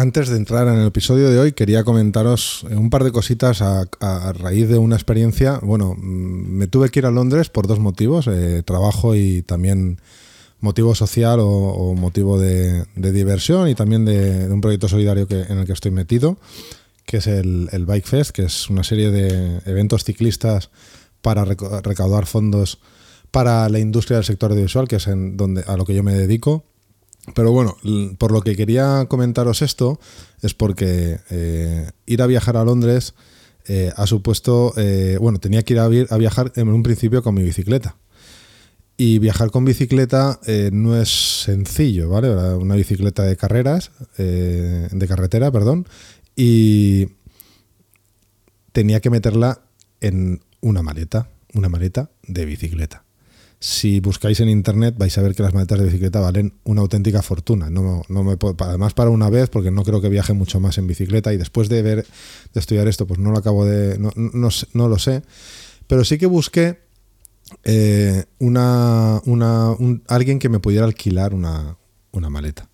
antes de entrar en el episodio de hoy, quería comentaros un par de cositas a, raíz de una experiencia. Bueno, mm, me tuve que ir a Londres por dos motivos, eh, trabajo y también motivo social o, motivo de, diversión y también de, un proyecto solidario que, en el que estoy metido, que es el, el, Bike Fest, que es una serie de eventos ciclistas para recaudar fondos para la industria del sector audiovisual, que es en donde, a lo que yo me dedico. Pero bueno, por lo que quería comentaros esto es porque eh, ir a viajar a Londres eh, ha supuesto, eh, bueno, tenía que ir a, viajar en un principio con mi bicicleta. Y viajar con bicicleta no es sencillo, ¿vale? Una bicicleta de carreras, de carretera, perdón, y tenía que meterla en una maleta, una maleta de bicicleta. Si buscáis en internet vais a ver que las maletas de bicicleta valen una auténtica fortuna. No, no me además para una vez, porque no creo que viaje mucho más en bicicleta y después de ver, de estudiar esto, pues no lo acabo de, no, no, lo sé. Pero sí que busqué eh, una, una alguien que me pudiera alquilar una, una maleta.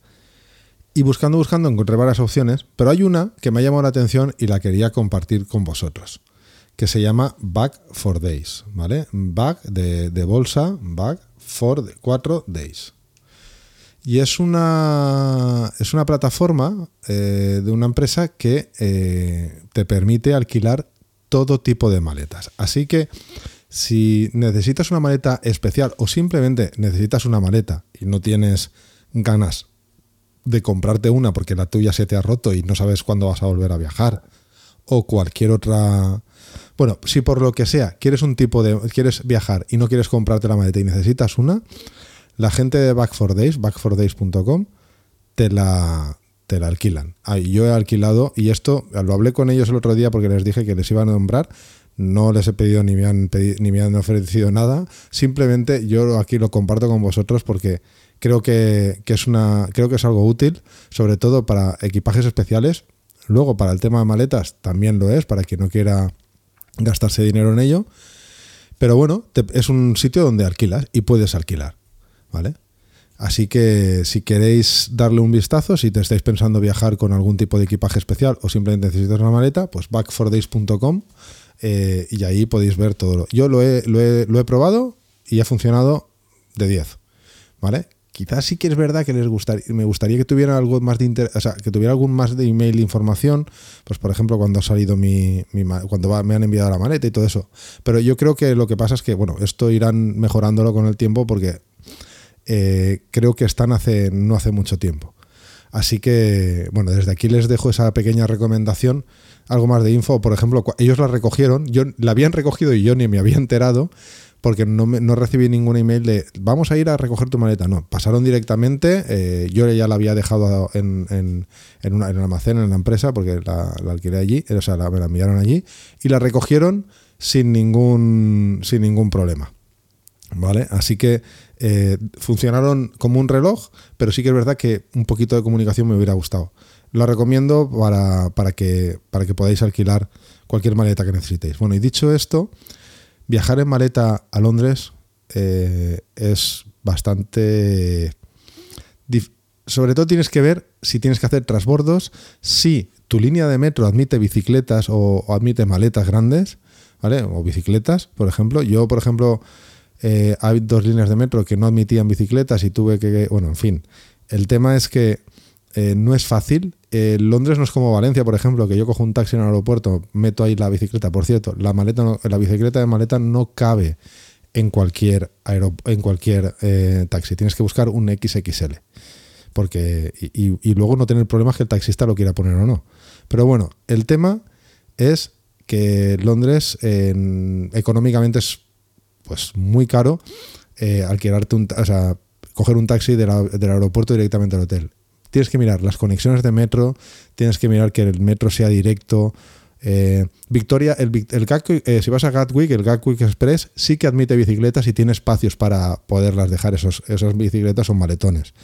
Y buscando, buscando, encontré varias opciones, pero hay una que me ha llamado la atención y la quería compartir con vosotros que se llama Back for Days, ¿vale? Back de, bolsa, Back for 4 Days. Y es una, es una plataforma eh, de una empresa que eh, te permite alquilar todo tipo de maletas. Así que si necesitas una maleta especial o simplemente necesitas una maleta y no tienes ganas de comprarte una porque la tuya se te ha roto y no sabes cuándo vas a volver a viajar o cualquier otra bueno, si por lo que sea quieres un tipo de. quieres viajar y no quieres comprarte la maleta y necesitas una, la gente de Back 4 Days, back4days.com, te la, te la alquilan. yo he alquilado, y esto lo hablé con ellos el otro día porque les dije que les iban a nombrar. No les he pedido ni me han, ni me han ofrecido nada. Simplemente yo aquí lo comparto con vosotros porque creo que, que, es una, creo que es algo útil, sobre todo para equipajes especiales. Luego, para el tema de maletas, también lo es, para quien no quiera gastarse dinero en ello. Pero bueno, es un sitio donde alquilas y puedes alquilar, ¿vale? Así que si queréis darle un vistazo, si te estáis pensando viajar con algún tipo de equipaje especial o simplemente necesitas una maleta, pues back4days.com eh, y ahí podéis ver todo. Yo lo he, lo he, lo he probado y ha funcionado de 10, ¿vale? Quizás sí que es verdad que les gustaría, me gustaría que tuviera algo más de o sea, que tuviera algún más de email información, pues por ejemplo cuando ha salido mi, cuando me han enviado la maleta y todo eso. Pero yo creo que lo que pasa es que, bueno, esto irán mejorándolo con el tiempo porque eh, creo que están hace, no hace mucho tiempo. Así que, bueno, desde aquí les dejo esa pequeña recomendación. Algo más de info, por ejemplo, ellos la recogieron, yo la habían recogido y yo ni me había enterado porque no, no recibí ningún email de vamos a ir a recoger tu maleta. No, pasaron directamente. Eh, yo ya la había dejado en, en, en, un almacén en la empresa porque la, alquilé allí, o sea, me la enviaron allí y la recogieron sin ningún, sin ningún problema. ¿Vale? Así que eh, funcionaron como un reloj, pero sí que es verdad que un poquito de comunicación me hubiera gustado. Lo recomiendo para, para, que, para que podáis alquilar cualquier maleta que necesitéis. Bueno, y dicho esto, Viajar en maleta a Londres eh, es bastante... Sobre todo tienes que ver si tienes que hacer transbordos, si tu línea de metro admite bicicletas o, admite maletas grandes, ¿vale? O bicicletas, por ejemplo. Yo, por ejemplo, eh, hay dos líneas de metro que no admitían bicicletas y tuve que... Bueno, en fin. El tema es que eh, no es fácil. Eh, Londres no es como Valencia, por ejemplo, que yo cojo un taxi en el aeropuerto, meto ahí la bicicleta. Por cierto, la maleta, la bicicleta de maleta no cabe en cualquier en cualquier eh, taxi. Tienes que buscar un XXL. Porque, y, luego no tener problemas que el taxista lo quiera poner o no. Pero bueno, el tema es que Londres económicamente es pues muy caro alquilarte un, o sea, coger un taxi del aeropuerto directamente al hotel tienes que mirar las conexiones de metro, tienes que mirar que el metro sea directo. Eh, Victoria, el, el eh, si vas a Gatwick, el Gatwick Express sí que admite bicicletas y tiene espacios para poderlas dejar. Esos, esas bicicletas son maletones.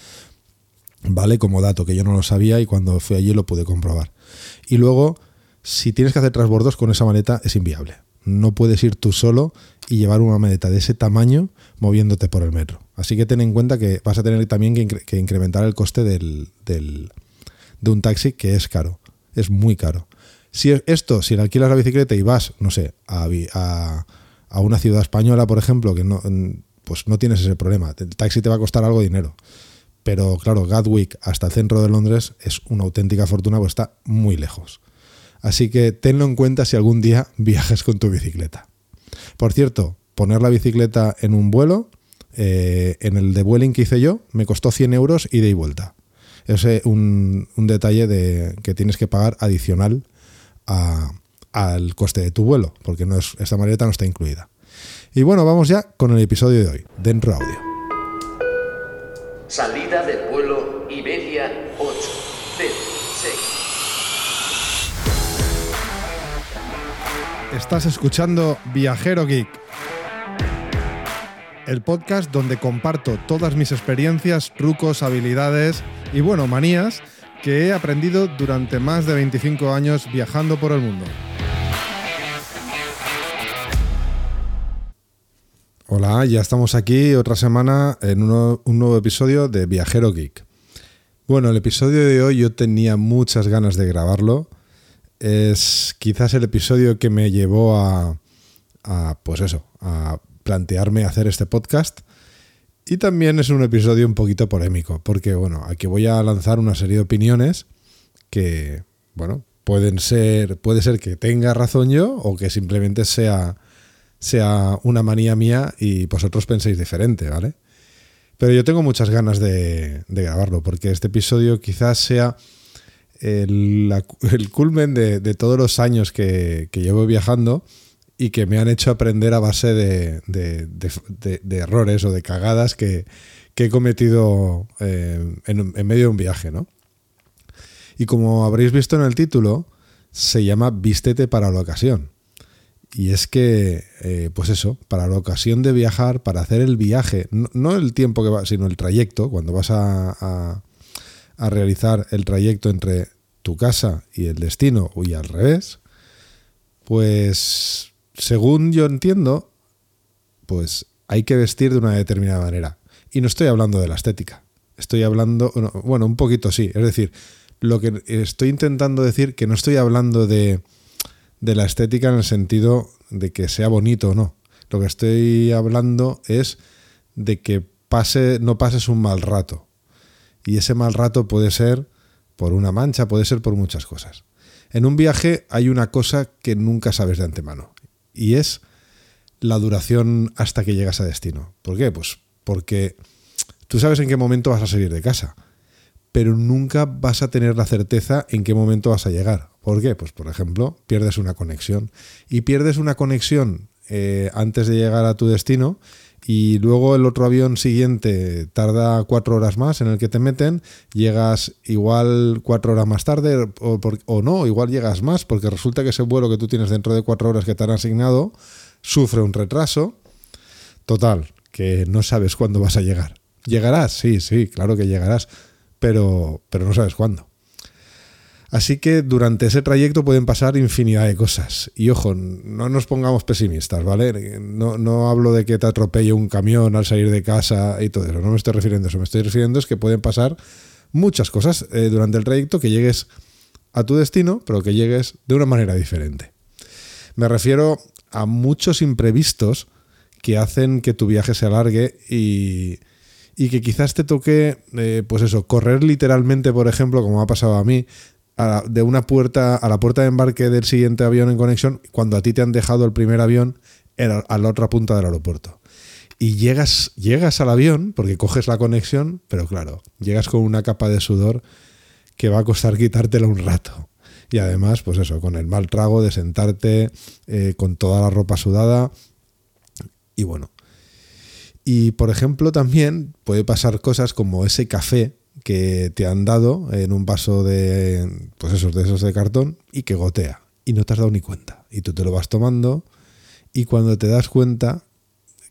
¿Vale? Como dato, que yo no lo sabía y cuando fui allí lo pude comprobar. Y luego, si tienes que hacer transbordos con esa maleta, es inviable. No puedes ir tú solo y llevar una maleta de ese tamaño moviéndote por el metro. Así que ten en cuenta que vas a tener también que, incrementar el coste del, de un taxi que es caro, es muy caro. Si esto, si alquilas la bicicleta y vas, no sé, a, a, una ciudad española, por ejemplo, que no, pues no tienes ese problema. El taxi te va a costar algo de dinero. Pero claro, Gatwick hasta el centro de Londres es una auténtica fortuna, pues está muy lejos. Así que tenlo en cuenta si algún día viajes con tu bicicleta. Por cierto, poner la bicicleta en un vuelo, eh, en el de Vueling que hice yo, me costó 100 euros ida y vuelta. Es un, detalle de, que tienes que pagar adicional al coste de tu vuelo, porque esta maleta no está incluida. Y bueno, vamos ya con el episodio de hoy, dentro audio. Salida del vuelo Iberia Estás escuchando Viajero Geek, el podcast donde comparto todas mis experiencias, trucos, habilidades y bueno, manías que he aprendido durante más de 25 años viajando por el mundo. Hola, ya estamos aquí otra semana en un nuevo episodio de Viajero Geek. Bueno, el episodio de hoy yo tenía muchas ganas de grabarlo. Es quizás el episodio que me llevó a, a pues eso, a plantearme hacer este podcast y también es un episodio un poquito polémico, porque bueno, aquí voy a lanzar una serie de opiniones que, bueno, pueden ser, puede ser que tenga razón yo o que simplemente sea, sea una manía mía y vosotros penséis diferente, ¿vale? Pero yo tengo muchas ganas de, grabarlo, porque este episodio quizás sea el, culmen de, todos los años que, llevo viajando y que me han hecho aprender a base de, errores o de cagadas que, he cometido eh, en, medio de un viaje, ¿no? Y como habréis visto en el título, se llama Vístete para la ocasión. Y es que, eh, pues eso, para la ocasión de viajar, para hacer el viaje, no, el tiempo que va, sino el trayecto, cuando vas a realizar el trayecto entre tu casa y el destino, y al revés, pues según yo entiendo, pues hay que vestir de una determinada manera. Y no estoy hablando de la estética. Estoy hablando, bueno, un poquito sí. Es decir, lo que estoy intentando decir que no estoy hablando de, de la estética en el sentido de que sea bonito o no. Lo que estoy hablando es de que pase, no pases un mal rato. Y ese mal rato puede ser por una mancha, puede ser por muchas cosas. En un viaje hay una cosa que nunca sabes de antemano y es la duración hasta que llegas a destino. ¿Por qué? Pues porque tú sabes en qué momento vas a salir de casa, pero nunca vas a tener la certeza en qué momento vas a llegar. ¿Por qué? Pues por ejemplo, pierdes una conexión y pierdes una conexión eh, antes de llegar a tu destino y luego el otro avión siguiente tarda cuatro horas más en el que te meten, llegas igual cuatro horas más tarde o, o, no, igual llegas más porque resulta que ese vuelo que tú tienes dentro de cuatro horas que te han asignado sufre un retraso. Total, que no sabes cuándo vas a llegar. ¿Llegarás? Sí, sí, claro que llegarás, pero, pero no sabes cuándo. Así que durante ese trayecto pueden pasar infinidad de cosas. Y ojo, no nos pongamos pesimistas, ¿vale? No, hablo de que te atropelle un camión al salir de casa y todo eso. No me estoy refiriendo a eso. Me estoy refiriendo a que pueden pasar muchas cosas eh, durante el trayecto que llegues a tu destino, pero que llegues de una manera diferente. Me refiero a muchos imprevistos que hacen que tu viaje se alargue y, que quizás te toque, eh, pues eso, correr literalmente, por ejemplo, como ha pasado a mí, de una puerta a la puerta de embarque del siguiente avión en conexión cuando a ti te han dejado el primer avión a la otra punta del aeropuerto. Y llegas, llegas al avión porque coges la conexión, pero claro, llegas con una capa de sudor que va a costar quitártela un rato. Y además, pues eso, con el mal trago de sentarte eh, con toda la ropa sudada. Y bueno. Y por ejemplo, también puede pasar cosas como ese café que te han dado en un vaso de, pues esos, de esos de cartón y que gotea y no te has dado ni cuenta. Y tú te lo vas tomando y cuando te das cuenta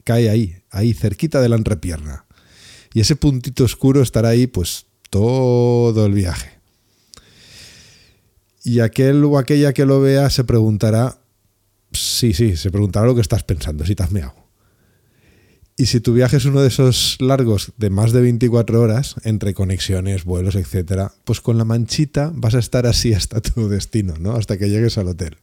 cae ahí, ahí cerquita de la entrepierna. Y ese puntito oscuro estará ahí pues todo el viaje. Y aquel o aquella que lo vea se preguntará, sí, sí, se preguntará lo que estás pensando, si te has meado. Y si tu viaje es uno de esos largos de más de 24 horas, entre conexiones, vuelos, etcétera, pues con la manchita vas a estar así hasta tu destino, ¿no? Hasta que llegues al hotel.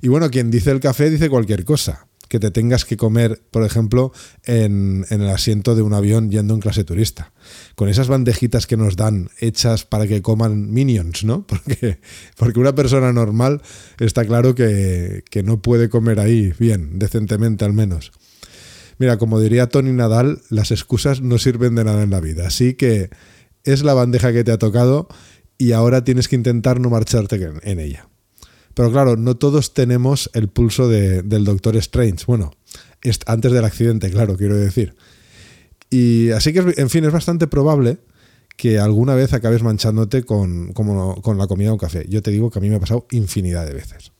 Y bueno, quien dice el café dice cualquier cosa. Que te tengas que comer, por ejemplo, en, en el asiento de un avión yendo en clase turista. Con esas bandejitas que nos dan hechas para que coman minions, ¿no? Porque, porque una persona normal está claro que, que no puede comer ahí bien, decentemente al menos. Mira, como diría Tony Nadal, las excusas no sirven de nada en la vida. Así que es la bandeja que te ha tocado y ahora tienes que intentar no marcharte en ella. Pero claro, no todos tenemos el pulso de- del Doctor Strange. Bueno, es- antes del accidente, claro, quiero decir. Y así que, en fin, es bastante probable que alguna vez acabes manchándote con, con la comida o café. Yo te digo que a mí me ha pasado infinidad de veces.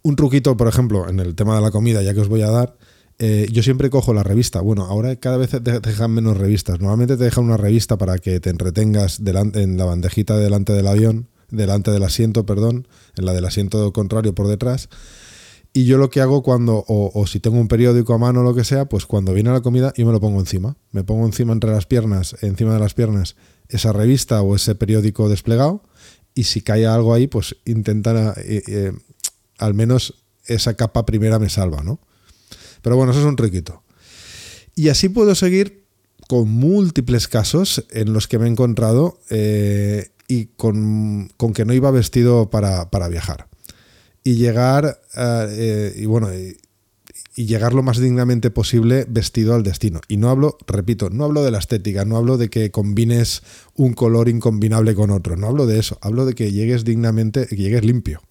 Un truquito, por ejemplo, en el tema de la comida, ya que os voy a dar, eh, yo siempre cojo la revista. Bueno, ahora cada vez te dejan menos revistas. Normalmente te dejan una revista para que te entretengas en la bandejita delante del avión, delante del asiento, perdón, en la del asiento contrario por detrás. Y yo lo que hago cuando, o, si tengo un periódico a mano o lo que sea, pues cuando viene la comida yo me lo pongo encima. Me pongo encima entre las piernas, encima de las piernas, esa revista o ese periódico desplegado. Y si cae algo ahí, pues intentar eh, eh, al menos esa capa primera me salva, ¿no? Pero bueno, eso es un truquito. Y así puedo seguir con múltiples casos en los que me he encontrado eh, y con, con que no iba vestido para, para viajar. Y llegar, a, eh, y bueno, y, y llegar lo más dignamente posible vestido al destino. Y no hablo, repito, no hablo de la estética, no hablo de que combines un color incombinable con otro, no hablo de eso, hablo de que llegues dignamente, que llegues limpio.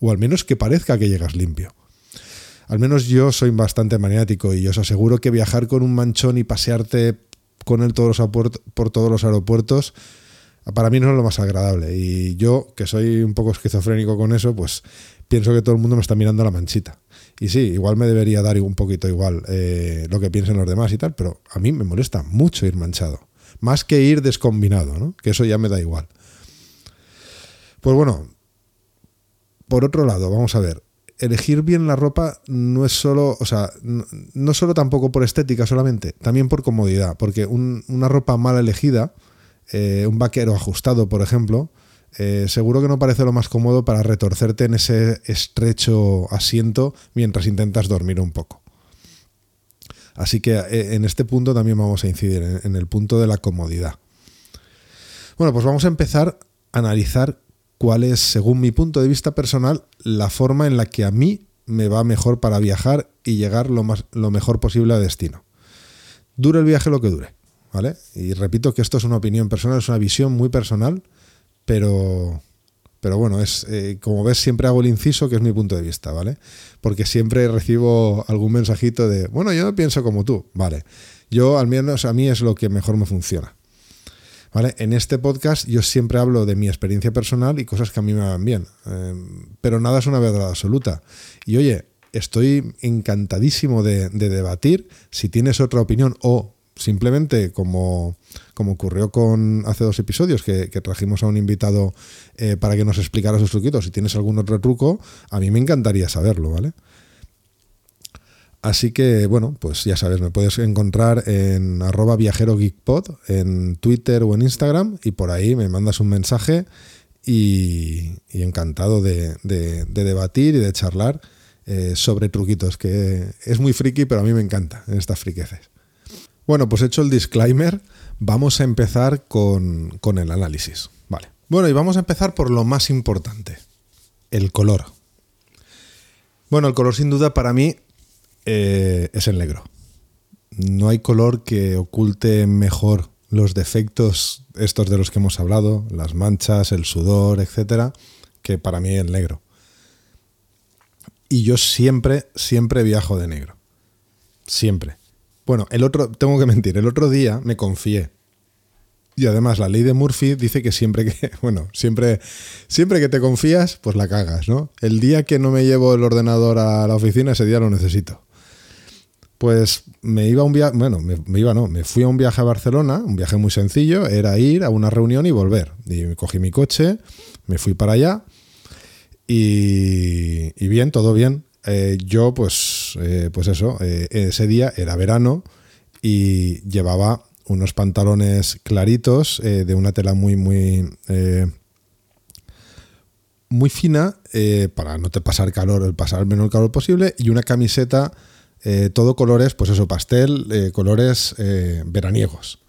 O al menos que parezca que llegas limpio. Al menos yo soy bastante maniático y os aseguro que viajar con un manchón y pasearte con él todos los por todos los aeropuertos para mí no es lo más agradable. Y yo, que soy un poco esquizofrénico con eso, pues pienso que todo el mundo me está mirando la manchita. Y sí, igual me debería dar un poquito igual eh, lo que piensen los demás y tal, pero a mí me molesta mucho ir manchado. Más que ir descombinado, ¿no? Que eso ya me da igual. Pues bueno, por otro lado, vamos a ver. Elegir bien la ropa no es solo, o sea, no, solo tampoco por estética solamente, también por comodidad, porque un, una ropa mal elegida, eh, un vaquero ajustado, por ejemplo, eh, seguro que no parece lo más cómodo para retorcerte en ese estrecho asiento mientras intentas dormir un poco. Así que eh, en este punto también vamos a incidir, en, en el punto de la comodidad. Bueno, pues vamos a empezar a analizar cuál es, según mi punto de vista personal, la forma en la que a mí me va mejor para viajar y llegar lo, más, lo mejor posible a destino. Dure el viaje lo que dure, ¿vale? Y repito que esto es una opinión personal, es una visión muy personal, pero, pero bueno, es eh, como ves siempre hago el inciso que es mi punto de vista, ¿vale? Porque siempre recibo algún mensajito de, bueno, yo no pienso como tú, ¿vale? Yo al menos a mí es lo que mejor me funciona. ¿Vale? En este podcast yo siempre hablo de mi experiencia personal y cosas que a mí me van bien, eh, pero nada es una verdad absoluta. Y oye, estoy encantadísimo de, de, debatir. Si tienes otra opinión o simplemente como, como ocurrió con hace dos episodios que, que trajimos a un invitado eh, para que nos explicara sus truquitos, si tienes algún otro truco, a mí me encantaría saberlo, ¿vale? Así que, bueno, pues ya sabes, me puedes encontrar en arroba viajerogeekpod, en Twitter o en Instagram, y por ahí me mandas un mensaje y, encantado de, de, de, debatir y de charlar eh, sobre truquitos, que es muy friki, pero a mí me encanta en estas friqueces. Bueno, pues hecho el disclaimer, vamos a empezar con, con el análisis. Vale. Bueno, y vamos a empezar por lo más importante, el color. Bueno, el color sin duda para mí eh, es el negro. No hay color que oculte mejor los defectos estos de los que hemos hablado, las manchas, el sudor, etcétera, que para mí el negro. Y yo siempre, siempre viajo de negro. Siempre. Bueno, el otro, tengo que mentir, el otro día me confié. Y además la ley de Murphy dice que siempre que, bueno, siempre, siempre que te confías, pues la cagas, ¿no? El día que no me llevo el ordenador a la oficina, ese día lo necesito pues me iba a un viaje, bueno, me, iba no, me fui a un viaje a Barcelona, un viaje muy sencillo, era ir a una reunión y volver. Y cogí mi coche, me fui para allá y, bien, todo bien. Eh, yo pues eh, pues eso, eh, ese día era verano y llevaba unos pantalones claritos de una tela muy, muy, muy fina para no te pasar calor, pasar el menor calor posible y una camiseta todo colores, pues eso, pastel, colores veraniegos.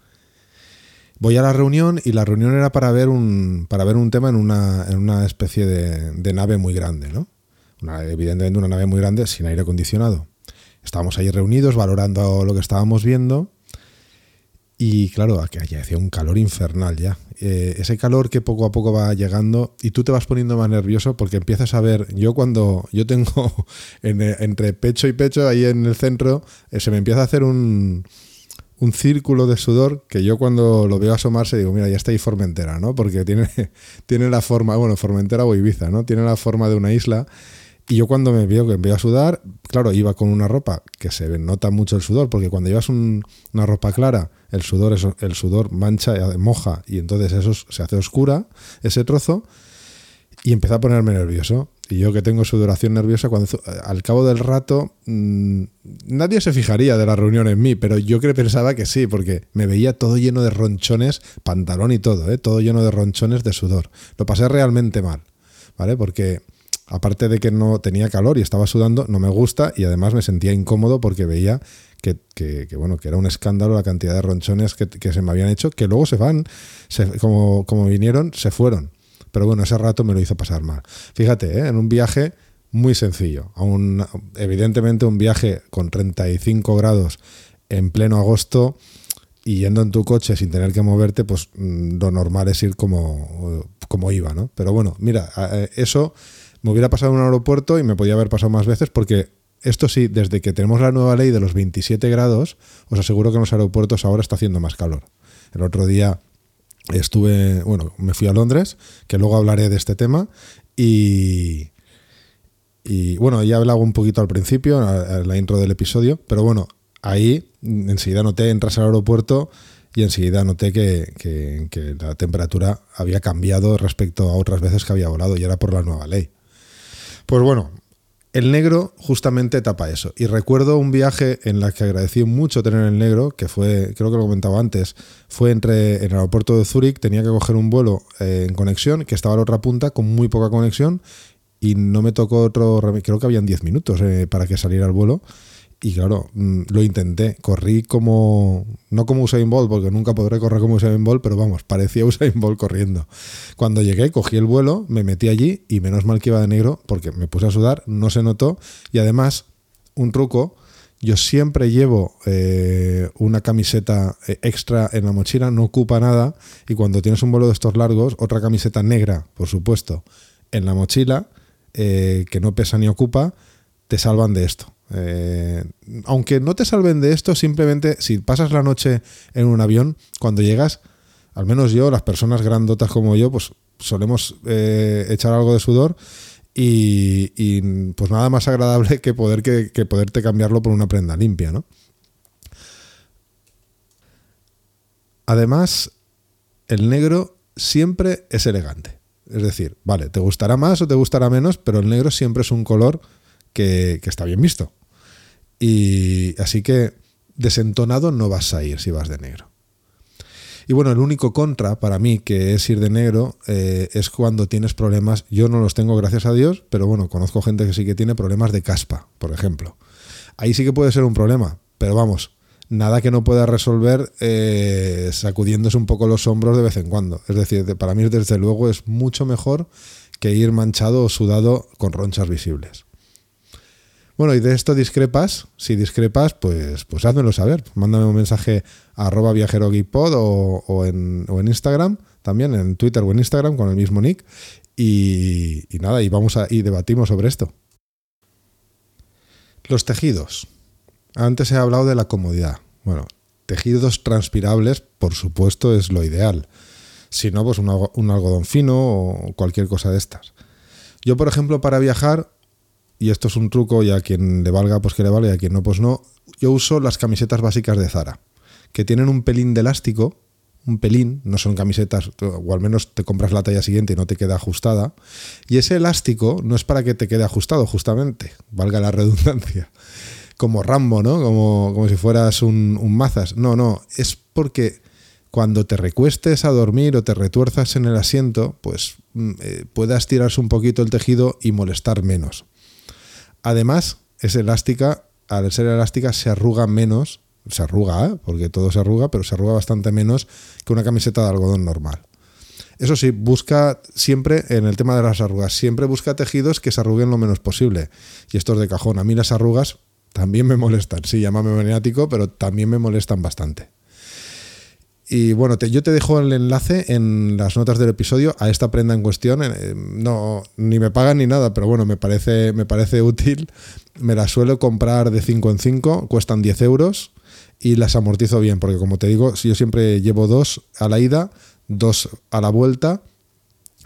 Voy a la reunión y la reunión era para ver un, para ver un tema en una, en una especie de, de nave muy grande, ¿no? evidentemente una nave muy grande sin aire acondicionado. Estábamos ahí reunidos valorando lo que estábamos viendo y claro, aquí hacía un calor infernal ya. Eh, ese calor que poco a poco va llegando y tú te vas poniendo más nervioso porque empiezas a ver, yo cuando yo tengo entre pecho y pecho ahí en el centro, eh, se me empieza a hacer un, un círculo de sudor que yo cuando lo veo asomarse digo, mira, ya está ahí Formentera, ¿no? Porque tiene, tiene la forma, bueno, Formentera o Ibiza, ¿no? Tiene la forma de una isla y yo cuando me veo que a sudar, claro, iba con una ropa que se nota mucho el sudor, porque cuando llevas una ropa clara, el sudor, el sudor mancha, moja, y entonces eso se hace oscura, ese trozo, y empecé a ponerme nervioso. Y yo que tengo sudoración nerviosa, cuando al cabo del rato, mm, nadie se fijaría de la reunión en mí, pero yo que pensaba que sí, porque me veía todo lleno de ronchones, pantalón y todo, ¿eh? todo lleno de ronchones de sudor. Lo pasé realmente mal, ¿vale? Porque aparte de que no tenía calor y estaba sudando, no me gusta y además me sentía incómodo porque veía que, bueno, que era un escándalo la cantidad de ronchones que, se me habían hecho, que luego se van, como, como vinieron, se fueron. Pero bueno, ese rato me lo hizo pasar mal. Fíjate, ¿eh? en un viaje muy sencillo, evidentemente un viaje con 35 grados en pleno agosto y yendo en tu coche sin tener que moverte, pues mm, lo normal es ir como, como iba, ¿no? Pero bueno, mira, eso me hubiera pasado en un aeropuerto y me podía haber pasado más veces porque esto sí, desde que tenemos la nueva ley de los 27 grados, os aseguro que en los aeropuertos ahora está haciendo más calor. El otro día estuve, bueno, me fui a Londres, que luego hablaré de este tema, y, y bueno, ya hablaba un poquito al principio, en la intro del episodio, pero bueno, ahí enseguida noté, entras al aeropuerto y enseguida noté que, que la temperatura había cambiado respecto a otras veces que había volado y era por la nueva ley. Pues bueno, el negro justamente tapa eso. Y recuerdo un viaje en la que agradecí mucho tener el negro, que fue, creo que lo comentaba antes, fue entre en el aeropuerto de Zúrich, tenía que coger un vuelo eh, en conexión, que estaba a la otra punta, con muy poca conexión, y no me tocó otro, creo que habían 10 minutos eh, para que saliera el vuelo. Y claro, mm, lo intenté. Corrí como. No como Usain Bolt, porque nunca podré correr como Usain Bolt, pero vamos, parecía Usain Bolt corriendo. Cuando llegué, cogí el vuelo, me metí allí y menos mal que iba de negro, porque me puse a sudar, no se notó. Y además, un truco. Yo siempre llevo eh, una camiseta eh, extra en la mochila, no ocupa nada. Y cuando tienes un vuelo de estos largos, otra camiseta negra, por supuesto, en la mochila, eh, que no pesa ni ocupa, te salvan de esto. Eh, aunque no te salven de esto, simplemente si pasas la noche en un avión, cuando llegas, al menos yo, las personas grandotas como yo, pues solemos eh, echar algo de sudor y, pues nada más agradable que, poder, que, poderte cambiarlo por una prenda limpia, ¿no? Además, el negro siempre es elegante. Es decir, vale, te gustará más o te gustará menos, pero el negro siempre es un color que está bien visto. Y así que desentonado no vas a ir si vas de negro. Y bueno, el único contra para mí que es ir de negro eh, es cuando tienes problemas. Yo no los tengo, gracias a Dios, pero bueno, conozco gente que sí que tiene problemas de caspa, por ejemplo. Ahí sí que puede ser un problema, pero vamos, nada que no pueda resolver eh, sacudiéndose un poco los hombros de vez en cuando. Es decir, para mí desde luego es mucho mejor que ir manchado o sudado con ronchas visibles. Bueno, y de esto discrepas. Si discrepas, pues, pues házmelo saber. Mándame un mensaje a arroba viajerogeekpod o, en, o en Instagram, también en Twitter o en Instagram con el mismo nick. Y, nada, y vamos a, y debatimos sobre esto. Los tejidos. Antes he hablado de la comodidad. Bueno, tejidos transpirables, por supuesto, es lo ideal. Si no, pues un, un algodón fino o cualquier cosa de estas. Yo, por ejemplo, para viajar y esto es un truco y a quien le valga pues que le vale y a quien no pues no, yo uso las camisetas básicas de Zara, que tienen un pelín de elástico, un pelín, no son camisetas, o al menos te compras la talla siguiente y no te queda ajustada. Y ese elástico no es para que te quede ajustado, justamente, valga la redundancia, como Rambo, ¿no? Como, como si fueras un, un mazas. No, no, es porque cuando te recuestes a dormir o te retuerzas en el asiento, pues mm, eh, puedas tirarse un poquito el tejido y molestar menos. Además, es elástica, al ser elástica se arruga menos, se arruga, ¿eh? porque todo se arruga, pero se arruga bastante menos que una camiseta de algodón normal. Eso sí, busca siempre, en el tema de las arrugas, siempre busca tejidos que se arruguen lo menos posible. Y esto es de cajón. A mí las arrugas también me molestan. Sí, llámame maniático, pero también me molestan bastante. Y bueno, yo te dejo el enlace en las notas del episodio a esta prenda en cuestión. Eh, no, ni me pagan ni nada, pero bueno, me parece, me parece útil. Me las suelo comprar de 5 en 5, cuestan 10 euros y las amortizo bien, porque como te digo, yo siempre llevo dos a la ida, dos a la vuelta.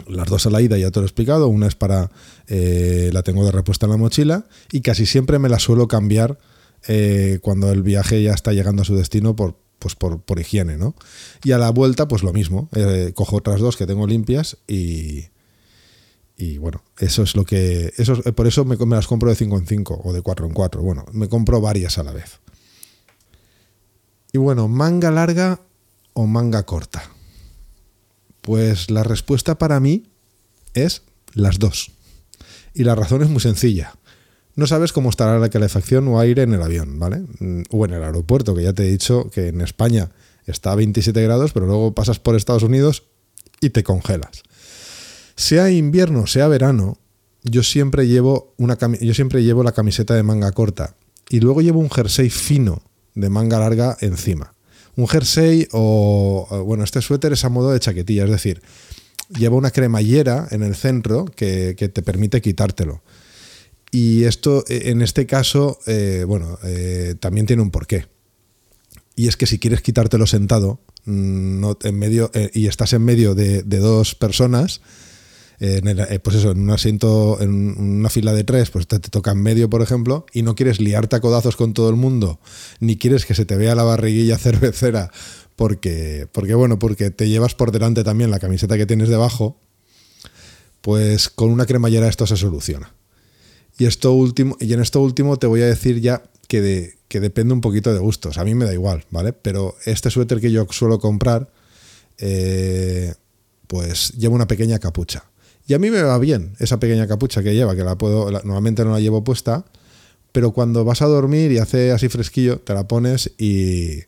Las dos a la ida ya te lo he explicado, una es para, eh, la tengo de repuesta en la mochila y casi siempre me la suelo cambiar eh, cuando el viaje ya está llegando a su destino por, pues por, por, higiene, ¿no? Y a la vuelta, pues lo mismo. Eh, cojo otras dos que tengo limpias y, y bueno, eso es lo que. Eso, por eso me, me, las compro de 5 en 5 o de 4 en 4. Bueno, me compro varias a la vez. Y bueno, manga larga o manga corta. Pues la respuesta para mí es las dos. Y la razón es muy sencilla no sabes cómo estará la calefacción o aire en el avión, ¿vale? Mm, o en el aeropuerto, que ya te he dicho que en España está a 27 grados, pero luego pasas por Estados Unidos y te congelas. Sea invierno, sea verano, yo siempre llevo una yo siempre llevo la camiseta de manga corta y luego llevo un jersey fino de manga larga encima. Un jersey o bueno, este suéter es a modo de chaquetilla, es decir, lleva una cremallera en el centro que, que te permite quitártelo. Y esto, eh, en este caso, eh, bueno, eh, también tiene un porqué. Y es que si quieres quitártelo sentado mm, no, en medio, y estás en medio de, dos personas, pues eso, en un asiento, en una fila de tres, pues te, te, toca en medio, por ejemplo, y no quieres liarte a codazos con todo el mundo, ni quieres que se te vea la barriguilla cervecera, porque, porque bueno, porque te llevas por delante también la camiseta que tienes debajo, pues con una cremallera esto se soluciona. Y, esto último, y en esto último te voy a decir ya que, que depende un poquito de gustos. A mí me da igual, ¿vale? Pero este suéter que yo suelo comprar, eh, pues lleva una pequeña capucha. Y a mí me va bien esa pequeña capucha que lleva, que la puedo, normalmente no la llevo puesta, pero cuando vas a dormir y hace así fresquillo, te la pones y,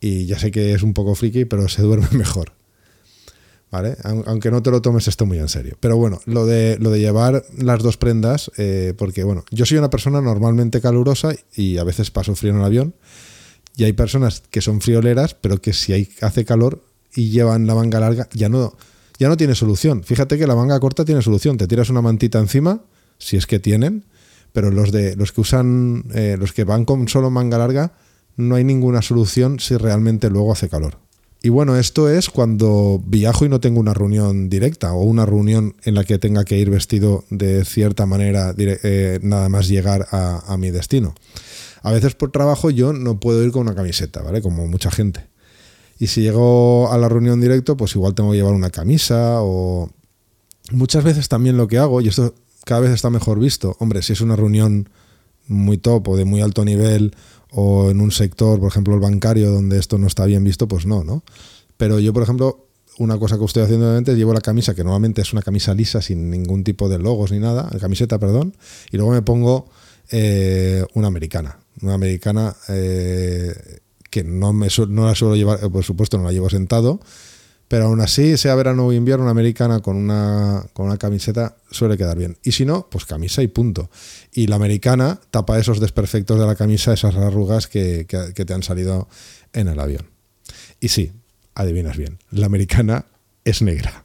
y ya sé que es un poco friki, pero se duerme mejor. Aunque no te lo tomes esto muy en serio. Pero bueno, lo de, lo de llevar las dos prendas, eh, porque bueno, yo soy una persona normalmente calurosa y a veces paso frío en el avión. Y hay personas que son frioleras, pero que si hay, hace calor y llevan la manga larga, ya no, ya no tiene solución. Fíjate que la manga corta tiene solución. Te tiras una mantita encima, si es que tienen, pero los de los que usan, eh, los que van con solo manga larga, no hay ninguna solución si realmente luego hace calor. Y bueno, esto es cuando viajo y no tengo una reunión directa o una reunión en la que tenga que ir vestido de cierta manera eh, nada más llegar a, mi destino. A veces por trabajo yo no puedo ir con una camiseta, ¿vale? Como mucha gente. Y si llego a la reunión directo, pues igual tengo que llevar una camisa o... Muchas veces también lo que hago, y esto cada vez está mejor visto, hombre, si es una reunión muy top o de muy alto nivel o en un sector, por ejemplo, el bancario, donde esto no está bien visto, pues no, ¿no? Pero yo, por ejemplo, una cosa que estoy haciendo normalmente es llevo la camisa, que normalmente es una camisa lisa sin ningún tipo de logos ni nada, camiseta, perdón, y luego me pongo eh, una americana. Una americana eh, que no, me, no la suelo llevar, por supuesto, no la llevo sentado, pero aún así, sea verano o invierno, una americana con una, con una camiseta suele quedar bien. Y si no, pues camisa y punto. Y la americana tapa esos desperfectos de la camisa, esas arrugas que, que, te han salido en el avión. Y sí, adivinas bien, la americana es negra.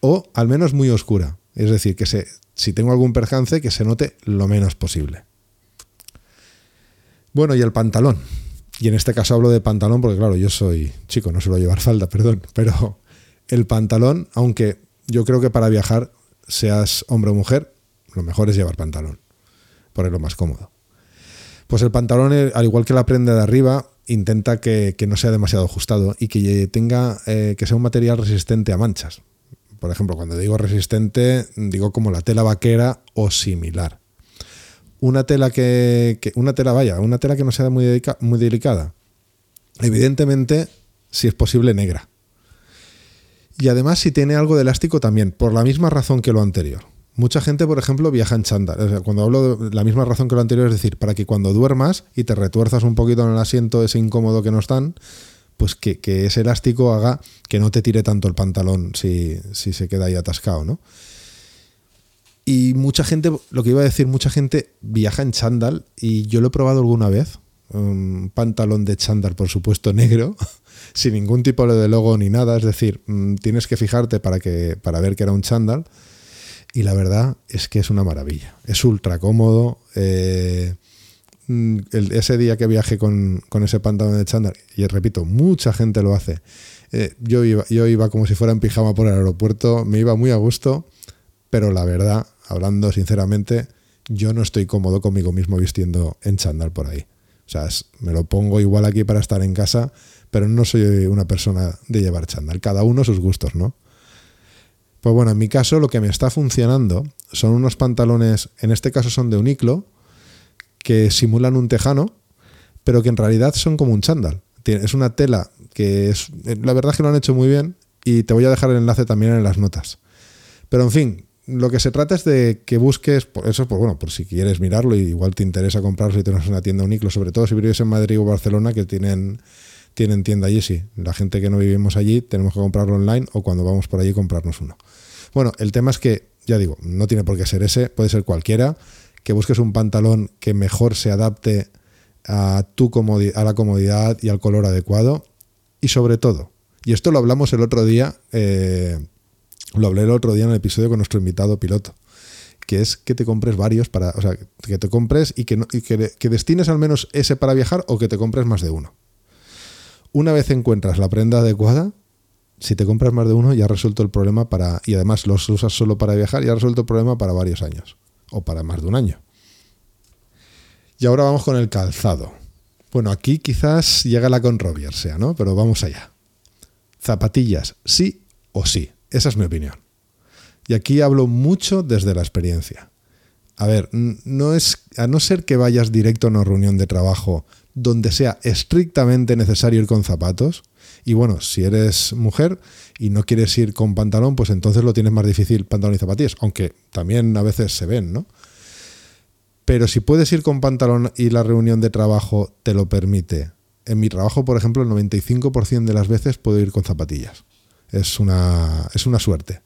O al menos muy oscura. Es decir, que se, si tengo algún percance, que se note lo menos posible. Bueno, y el pantalón. Y en este caso hablo de pantalón porque, claro, yo soy chico, no suelo llevar falda, perdón. Pero el pantalón, aunque yo creo que para viajar, seas hombre o mujer, lo mejor es llevar pantalón. Por lo más cómodo. Pues el pantalón, al igual que la prenda de arriba, intenta que, no sea demasiado ajustado y que tenga que sea un material resistente a manchas. Por ejemplo, cuando digo resistente, digo como la tela vaquera o similar. Una tela que, una tela vaya, una tela que no sea muy, muy delicada. Evidentemente, si es posible, negra. Y además si tiene algo de elástico también, por la misma razón que lo anterior. Mucha gente, por ejemplo, viaja en chándal. cuando hablo de la misma razón que lo anterior, es decir, para que cuando duermas y te retuerzas un poquito en el asiento ese incómodo que no están, pues que, ese elástico haga que no te tire tanto el pantalón si, se queda ahí atascado, ¿no? Y mucha gente, lo que iba a decir, mucha gente viaja en chándal y yo lo he probado alguna vez. Un pantalón de chándal, por supuesto, negro, sin ningún tipo de logo ni nada. Es decir, mm, tienes que fijarte para, que, para ver que era un chándal. Y la verdad es que es una maravilla. Es ultra cómodo. Eh, Mm, ese día que viajé con, ese pantalón de chándal, y repito, mucha gente lo hace, eh, yo, iba, yo iba como si fuera en pijama por el aeropuerto, me iba muy a gusto, pero la verdad, hablando sinceramente, yo no estoy cómodo conmigo mismo vistiendo en chándal por ahí. O sea, me lo pongo igual aquí para estar en casa, pero no soy una persona de llevar chándal. Cada uno sus gustos, ¿no? Pues bueno, en mi caso lo que me está funcionando son unos pantalones, en este caso son de Uniclo, que simulan un tejano, pero que en realidad son como un chándal. Es una tela que es. La verdad es que lo han hecho muy bien y te voy a dejar el enlace también en las notas. Pero en fin, lo que se trata es de que busques, eso pues bueno, por si quieres mirarlo y igual te interesa comprarlo si tienes una tienda Uniclo, sobre todo si vives en Madrid o Barcelona que tienen, tienen tienda allí, sí. La gente que no vivimos allí tenemos que comprarlo online o cuando vamos por allí comprarnos uno. Bueno, el tema es que, ya digo, no tiene por qué ser ese, puede ser cualquiera que busques un pantalón que mejor se adapte a, tu a la comodidad y al color adecuado. Y sobre todo, y esto lo hablamos el otro día, eh, lo hablé el otro día en el episodio con nuestro invitado piloto, que es que te compres varios para, o sea, que te compres y que, que, destines al menos ese para viajar o que te compres más de uno. Una vez encuentras la prenda adecuada, si te compras más de uno ya ha resuelto el problema para, y además los usas solo para viajar, ya ha resuelto el problema para varios años o para más de un año. Y ahora vamos con el calzado. Bueno, aquí quizás llega la controversia, ¿no? Pero vamos allá. Zapatillas, sí o sí. Esa es mi opinión. Y aquí hablo mucho desde la experiencia. A ver, no es, a no ser que vayas directo a una reunión de trabajo donde sea estrictamente necesario ir con zapatos, y bueno, si eres mujer y no quieres ir con pantalón, pues entonces lo tienes más difícil pantalón y zapatillas, aunque también a veces se ven, ¿no? Pero si puedes ir con pantalón y la reunión de trabajo te lo permite. En mi trabajo, por ejemplo, el 95% de las veces puedo ir con zapatillas. Es una, es una suerte.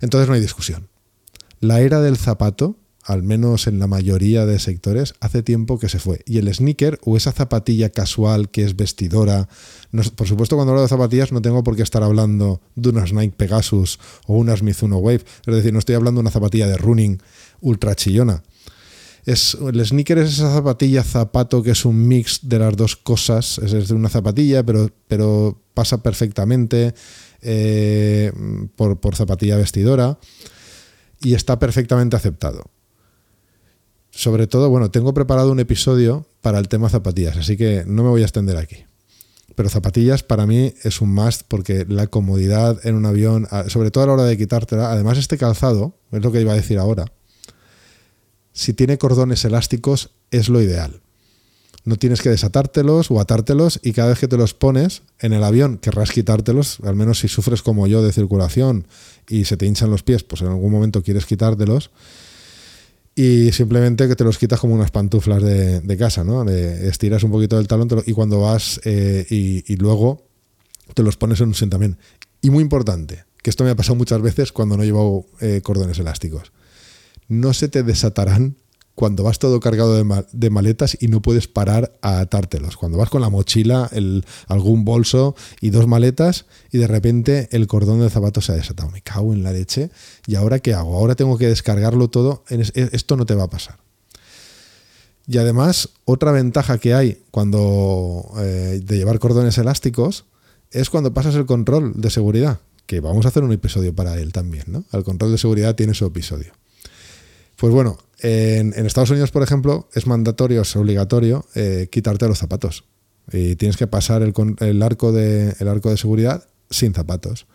Entonces no hay discusión. La era del zapato al menos en la mayoría de sectores, hace tiempo que se fue. Y el sneaker o esa zapatilla casual que es vestidora, por supuesto cuando hablo de zapatillas no tengo por qué estar hablando de unas Nike Pegasus o unas Mizuno Wave, es decir, no estoy hablando de una zapatilla de running ultra chillona. Es, el sneaker es esa zapatilla zapato que es un mix de las dos cosas, es de una zapatilla, pero, pero pasa perfectamente eh, por, por zapatilla vestidora y está perfectamente aceptado. Sobre todo, bueno, tengo preparado un episodio para el tema zapatillas, así que no me voy a extender aquí. Pero zapatillas para mí es un must porque la comodidad en un avión, sobre todo a la hora de quitártela, además este calzado, es lo que iba a decir ahora, si tiene cordones elásticos es lo ideal. No tienes que desatártelos o atártelos y cada vez que te los pones en el avión querrás quitártelos, al menos si sufres como yo de circulación y se te hinchan los pies, pues en algún momento quieres quitártelos y simplemente que te los quitas como unas pantuflas de, casa, ¿no? estiras un poquito del talón y cuando vas eh, y, luego te los pones en un sien también. Y muy importante, que esto me ha pasado muchas veces cuando no llevo eh, cordones elásticos. No se te desatarán cuando vas todo cargado de, maletas y no puedes parar a atártelos. Cuando vas con la mochila, algún bolso y dos maletas y de repente el cordón del zapato se ha desatado. Me cago en la leche. ¿Y ahora qué hago? Ahora tengo que descargarlo todo. E, esto no te va a pasar. Y además, otra ventaja que hay cuando eh, de llevar cordones elásticos es cuando pasas el control de seguridad, que vamos a hacer un episodio para él también, ¿no? El control de seguridad tiene su episodio. Pues bueno, en, Estados Unidos, por ejemplo, es mandatorio, es obligatorio eh, quitarte los zapatos. y tienes que pasar el, arco, de, seguridad sin zapatos.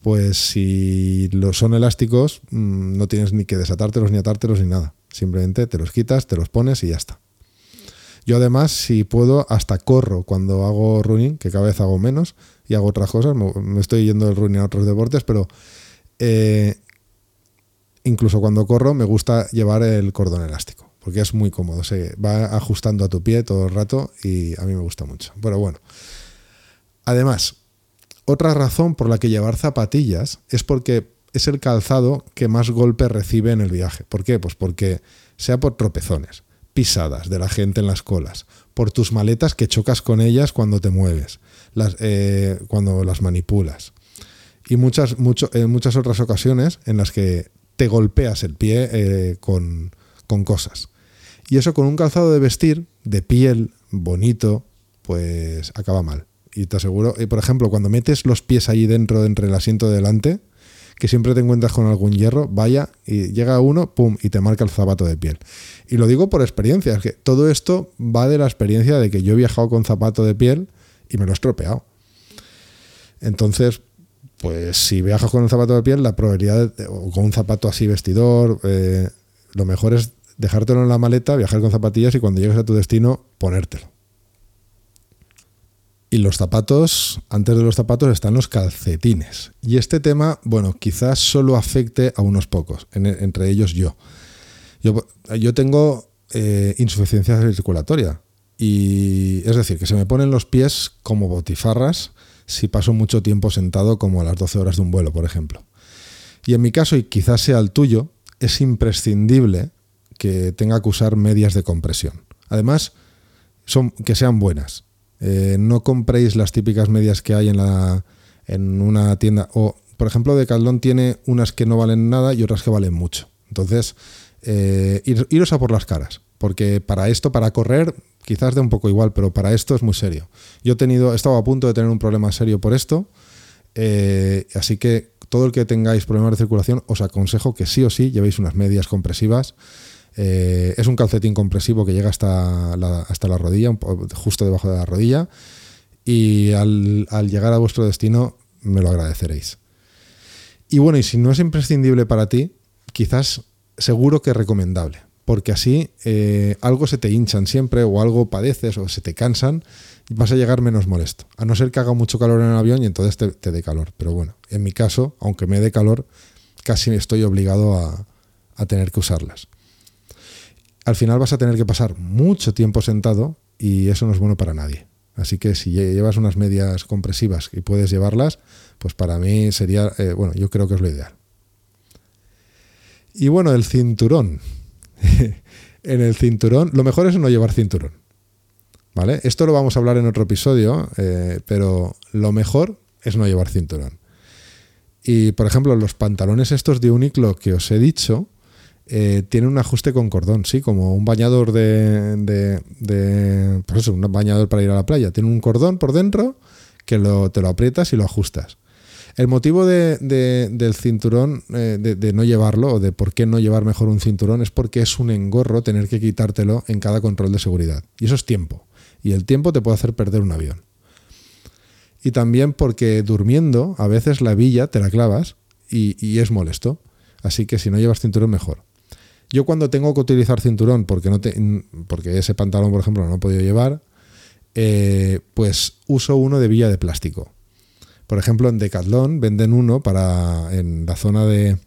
Pues si los son elásticos, mm, no tienes ni que desatártelos ni atártelos ni nada. Simplemente te los quitas, te los pones y ya está. Yo además, si puedo, hasta corro cuando hago running, que cada vez hago menos y hago otras cosas. Me, me estoy yendo del running a otros deportes, pero eh, incluso cuando corro me gusta llevar el cordón elástico, porque es muy cómodo. Se va ajustando a tu pie todo el rato y a mí me gusta mucho. Pero bueno, además, otra razón por la que llevar zapatillas es porque es el calzado que más golpe recibe en el viaje. ¿Por qué? Pues porque sea por tropezones, pisadas de la gente en las colas, por tus maletas que chocas con ellas cuando te mueves, las, eh, cuando las manipulas. Y muchas, muchas otras ocasiones en las que te golpeas el pie eh, con, con cosas. Y eso con un calzado de vestir, de piel, bonito, pues acaba mal. Y te aseguro, y por ejemplo, cuando metes los pies allí dentro, entre el asiento de delante, que siempre te encuentras con algún hierro, vaya, y llega uno, pum, y te marca el zapato de piel. Y lo digo por experiencia, es que todo esto va de la experiencia de que yo he viajado con zapato de piel y me lo he estropeado. Entonces, pues si viajas con un zapato de piel, la probabilidad, de- o con un zapato así vestidor, eh, lo mejor es dejártelo en la maleta, viajar con zapatillas y cuando llegues a tu destino, ponértelo. Y los zapatos, antes de los zapatos están los calcetines. Y este tema, bueno, quizás solo afecte a unos pocos, en- entre ellos yo. Yo, yo tengo eh, insuficiencia circulatoria. Y es decir, que se me ponen los pies como botifarras si paso mucho tiempo sentado, como a las 12 horas de un vuelo, por ejemplo. Y en mi caso, y quizás sea el tuyo, es imprescindible que tenga que usar medias de compresión. Además, son, que sean buenas. Eh, no compréis las típicas medias que hay en, la, en una tienda. O, por ejemplo, Decathlon tiene unas que no valen nada y otras que valen mucho. Entonces, eh, ir- iros a por las caras. Porque para esto, para correr, quizás de un poco igual, pero para esto es muy serio. Yo he tenido, he estado a punto de tener un problema serio por esto. eh, así que todo el que tengáis problemas de circulación, os aconsejo que sí o sí llevéis unas medias compresivas. Eh, es un calcetín compresivo que llega hasta la, hasta la rodilla, justo debajo de la rodilla. Y al, al llegar a vuestro destino me lo agradeceréis. Y bueno, y si no es imprescindible para ti, quizás seguro que recomendable. Porque así eh, algo se te hinchan siempre, o algo padeces, o se te cansan, y vas a llegar menos molesto. A no ser que haga mucho calor en el avión y entonces te, te dé calor. Pero bueno, en mi caso, aunque me dé calor, casi estoy obligado a, tener que usarlas. Al final vas a tener que pasar mucho tiempo sentado y eso no es bueno para nadie. Así que si lle- llevas unas medias compresivas y puedes llevarlas, pues para mí sería, eh, bueno, yo creo que es lo ideal. Y bueno, el cinturón. en el cinturón, lo mejor es no llevar cinturón. ¿Vale? Esto lo vamos a hablar en otro episodio, eh, pero lo mejor es no llevar cinturón. Y por ejemplo, los pantalones estos de Uniqlo que os he dicho, eh, tienen un ajuste con cordón, sí, como un bañador de, de, Pues eso, un bañador para ir a la playa. Tiene un cordón por dentro que te lo aprietas y lo ajustas. El motivo de- de- del cinturón, eh, de, no llevarlo, o de por qué no llevar mejor un cinturón, es porque es un engorro tener que quitártelo en cada control de seguridad. Y eso es tiempo. Y el tiempo te puede hacer perder un avión. Y también porque durmiendo, a veces la villa te la clavas y, y es molesto. Así que si no llevas cinturón, mejor. Yo cuando tengo que utilizar cinturón, porque, no te, porque ese pantalón, por ejemplo, no lo he podido llevar, eh, pues uso uno de villa de plástico. Por ejemplo, en Decathlon venden uno para en la zona de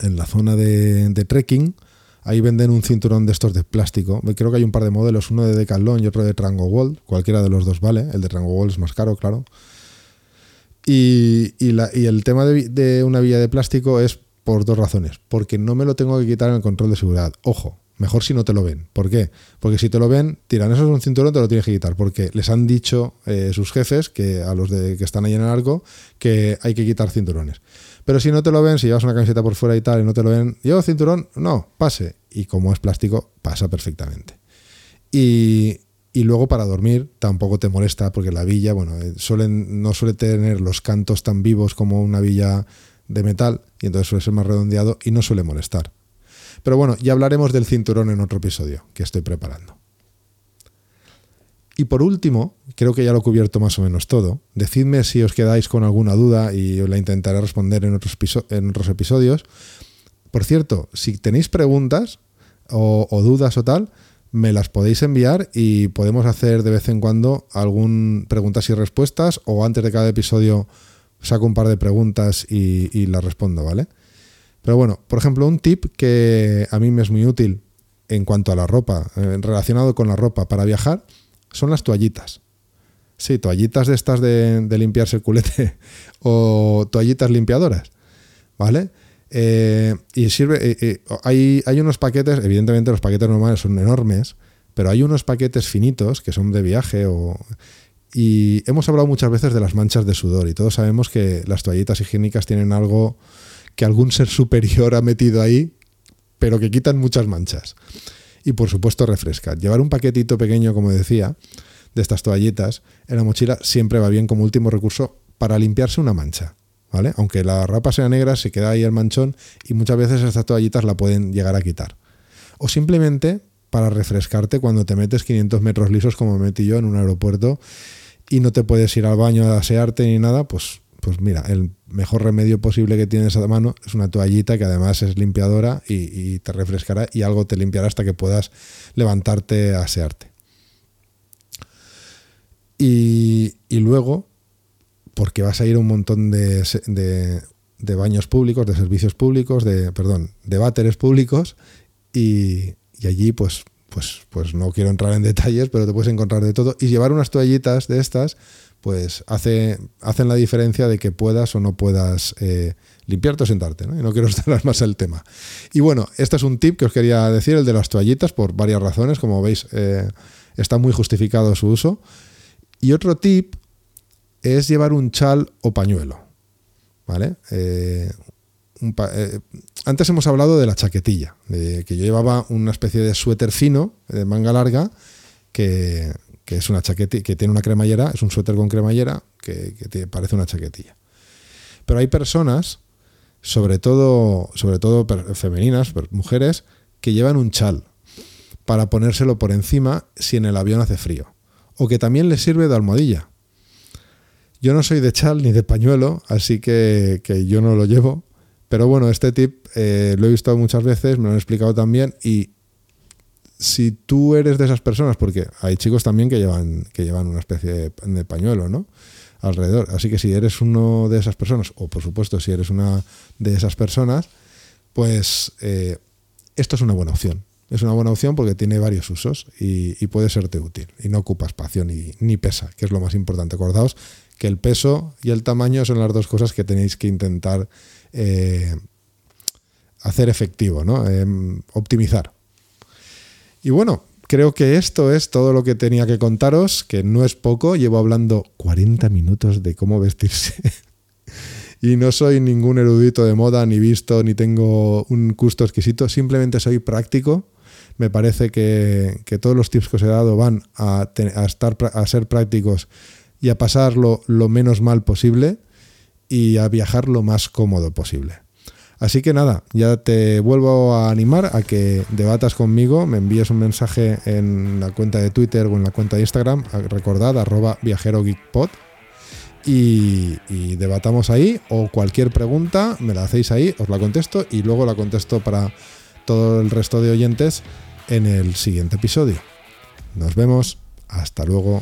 en la zona de, de trekking. Ahí venden un cinturón de estos de plástico. Creo que hay un par de modelos, uno de Decathlon y otro de Trango Gold. Cualquiera de los dos vale. El de Trango Gold es más caro, claro. Y, y la- y el tema de, de una villa de plástico es por dos razones. Porque no me lo tengo que quitar en el control de seguridad. Ojo, mejor si no te lo ven. ¿Por qué? Porque si te lo ven, tiran, eso es un cinturón, te lo tienes que quitar. Porque les han dicho eh, sus jefes, que a los de, que están ahí en el arco, que hay que quitar cinturones. Pero si no te lo ven, si llevas una camiseta por fuera y tal y no te lo ven, ¿llevo cinturón? No, pase. Y como es plástico, pasa perfectamente. Y, y luego para dormir tampoco te molesta porque la villa, bueno, eh, suelen, no suele tener los cantos tan vivos como una villa de metal y entonces suele ser más redondeado y no suele molestar. Pero bueno, ya hablaremos del cinturón en otro episodio que estoy preparando. Y por último, creo que ya lo he cubierto más o menos todo. Decidme si os quedáis con alguna duda y os la intentaré responder en otros, episodios. Por cierto, si tenéis preguntas o, o, dudas o tal, me las podéis enviar y podemos hacer de vez en cuando algún preguntas y respuestas o antes de cada episodio saco un par de preguntas y, y las respondo, ¿vale? Pero bueno, por ejemplo, un tip que a mí me es muy útil en cuanto a la ropa, eh, relacionado con la ropa para viajar, son las toallitas. Sí, toallitas de estas de, limpiarse el culete o toallitas limpiadoras, ¿vale? Eh, y sirve, eh, hay, hay unos paquetes, evidentemente los paquetes normales son enormes, pero hay unos paquetes finitos que son de viaje o... Y hemos hablado muchas veces de las manchas de sudor y todos sabemos que las toallitas higiénicas tienen algo que algún ser superior ha metido ahí, pero que quitan muchas manchas y por supuesto refresca. Llevar un paquetito pequeño, como decía, de estas toallitas en la mochila siempre va bien como último recurso para limpiarse una mancha. ¿Vale? Aunque la rapa sea negra, se queda ahí el manchón y muchas veces estas toallitas la pueden llegar a quitar. O simplemente para refrescarte cuando te metes 500 metros lisos como me metí yo en un aeropuerto y no te puedes ir al baño a asearte ni nada, pues pues mira, el mejor remedio posible que tienes a mano es una toallita que además es limpiadora y, te refrescará y algo te limpiará hasta que puedas levantarte a asearte. Y, luego, porque vas a ir a un montón de, baños públicos, de servicios públicos, de, perdón, de váteres públicos, y, allí pues, pues, pues no quiero entrar en detalles, pero te puedes encontrar de todo. Y llevar unas toallitas de estas pues hace, hacen la diferencia de que puedas o no puedas eh, limpiarte o sentarte. ¿no? Y no quiero estar más el tema. Y bueno, este es un tip que os quería decir, el de las toallitas, por varias razones. Como veis, eh, está muy justificado su uso. Y otro tip es llevar un chal o pañuelo. ¿Vale? Eh, antes hemos hablado de la chaquetilla, de que yo llevaba una especie de suéter fino, de manga larga, que, que es una chaquetilla, que tiene una cremallera, es un suéter con cremallera que, te parece una chaquetilla. Pero hay personas, sobre todo, sobre todo femeninas, mujeres, que llevan un chal para ponérselo por encima si en el avión hace frío. O que también les sirve de almohadilla. Yo no soy de chal ni de pañuelo, así que, yo no lo llevo. Pero bueno, este tip eh, lo he visto muchas veces, me lo han explicado también y si tú eres de esas personas, porque hay chicos también que llevan, que llevan una especie de, pañuelo, ¿no? Alrededor. Así que si eres uno de esas personas, o por supuesto si eres una de esas personas, pues eh, esto es una buena opción. Es una buena opción porque tiene varios usos y, puede serte útil. Y no ocupa espacio ni, ni, pesa, que es lo más importante. Acordaos que el peso y el tamaño son las dos cosas que tenéis que intentar eh, hacer efectivo, ¿no? Em, optimizar. Y bueno, creo que esto es todo lo que tenía que contaros, que no es poco, llevo hablando 40 minutos de cómo vestirse. y no soy ningún erudito de moda, ni visto, ni tengo un gusto exquisito, simplemente soy práctico. Me parece que, todos los tips que os he dado van a, estar, a ser prácticos y a pasarlo lo menos mal posible y a viajar lo más cómodo posible. Así que nada, ya te vuelvo a animar a que debatas conmigo, me envíes un mensaje en la cuenta de Twitter o en la cuenta de Instagram, recordad, arroba viajerogeekpod, y, y debatamos ahí, o cualquier pregunta me la hacéis ahí, os la contesto y luego la contesto para todo el resto de oyentes en el siguiente episodio. Nos vemos, hasta luego.